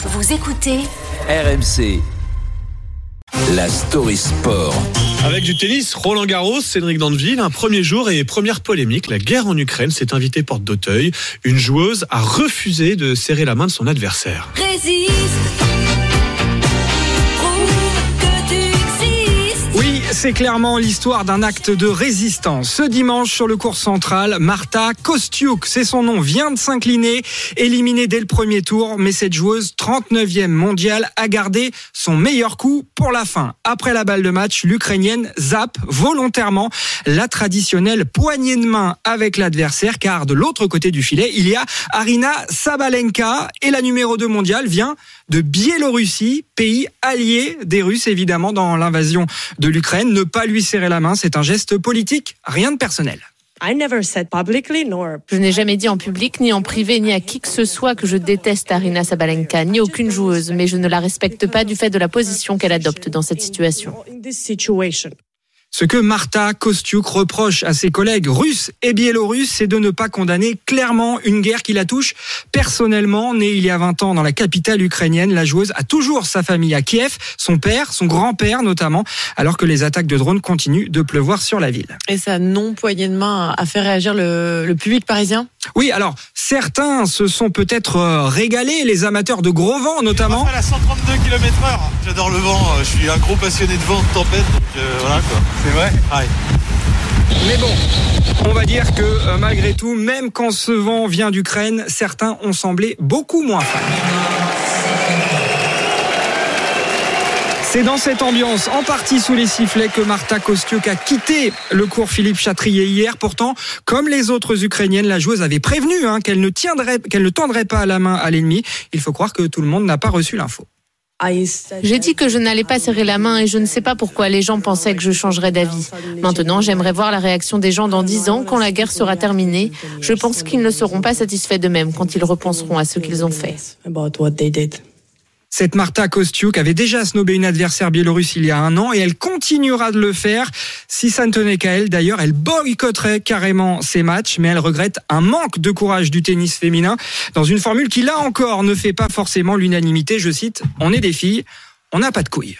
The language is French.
Vous écoutez RMC. La story sport. Avec du tennis, Roland Garros, Cédric Dandeville, un premier jour et première polémique, la guerre en Ukraine s'est invitée porte d'Auteuil. Une joueuse a refusé de serrer la main de son adversaire. Résiste. C'est clairement l'histoire d'un acte de résistance. Ce dimanche, sur le cours central, Marta Kostiuk, c'est son nom, vient de s'incliner, éliminée dès le premier tour, mais cette joueuse, 39e mondiale, a gardé son meilleur coup pour la fin. Après la balle de match, l'Ukrainienne zappe volontairement la traditionnelle poignée de main avec l'adversaire, car de l'autre côté du filet, il y a Arina Sabalenka, et la numéro 2 mondiale vient de Biélorussie, pays allié des Russes évidemment dans l'invasion de l'Ukraine. Ne pas lui serrer la main, c'est un geste politique, rien de personnel. I never said publicly nor Je n'ai jamais dit en public, ni en privé, ni à qui que ce soit que je déteste Arina Sabalenka, ni aucune joueuse, mais je ne la respecte pas du fait de la position qu'elle adopte dans cette situation. Ce que Marta Kostiuk reproche à ses collègues russes et biélorusses, c'est de ne pas condamner clairement une guerre qui la touche personnellement. Née il y a 20 ans dans la capitale ukrainienne, la joueuse a toujours sa famille à Kiev, son père, son grand-père notamment, alors que les attaques de drones continuent de pleuvoir sur la ville. Et sa non-poignée de main a fait réagir le public parisien? Oui, alors certains se sont peut-être euh, régalés, les amateurs de gros vent notamment. à 132 km heure. J'adore le vent, euh, je suis un gros passionné de vent, de tempête, donc euh, voilà quoi. C'est vrai? Ouais. Mais bon, on va dire que euh, malgré tout, même quand ce vent vient d'Ukraine, certains ont semblé beaucoup moins fans. C'est dans cette ambiance, en partie sous les sifflets, que Marta Kostiuk a quitté le cours Philippe Chatrier hier. Pourtant, comme les autres Ukrainiennes, la joueuse avait prévenu hein, qu'elle ne tiendrait, qu'elle ne tendrait pas la main à l'ennemi. Il faut croire que tout le monde n'a pas reçu l'info. J'ai dit que je n'allais pas serrer la main et je ne sais pas pourquoi les gens pensaient que je changerais d'avis. Maintenant, j'aimerais voir la réaction des gens dans dix ans quand la guerre sera terminée. Je pense qu'ils ne seront pas satisfaits d'eux-mêmes quand ils repenseront à ce qu'ils ont fait. Cette Marta Kostiuk avait déjà snobé une adversaire biélorusse il y a un an et elle continuera de le faire. Si ça ne tenait qu'à elle, d'ailleurs, elle boycotterait carrément ces matchs, mais elle regrette un manque de courage du tennis féminin dans une formule qui, là encore, ne fait pas forcément l'unanimité. Je cite, on est des filles, on n'a pas de couilles.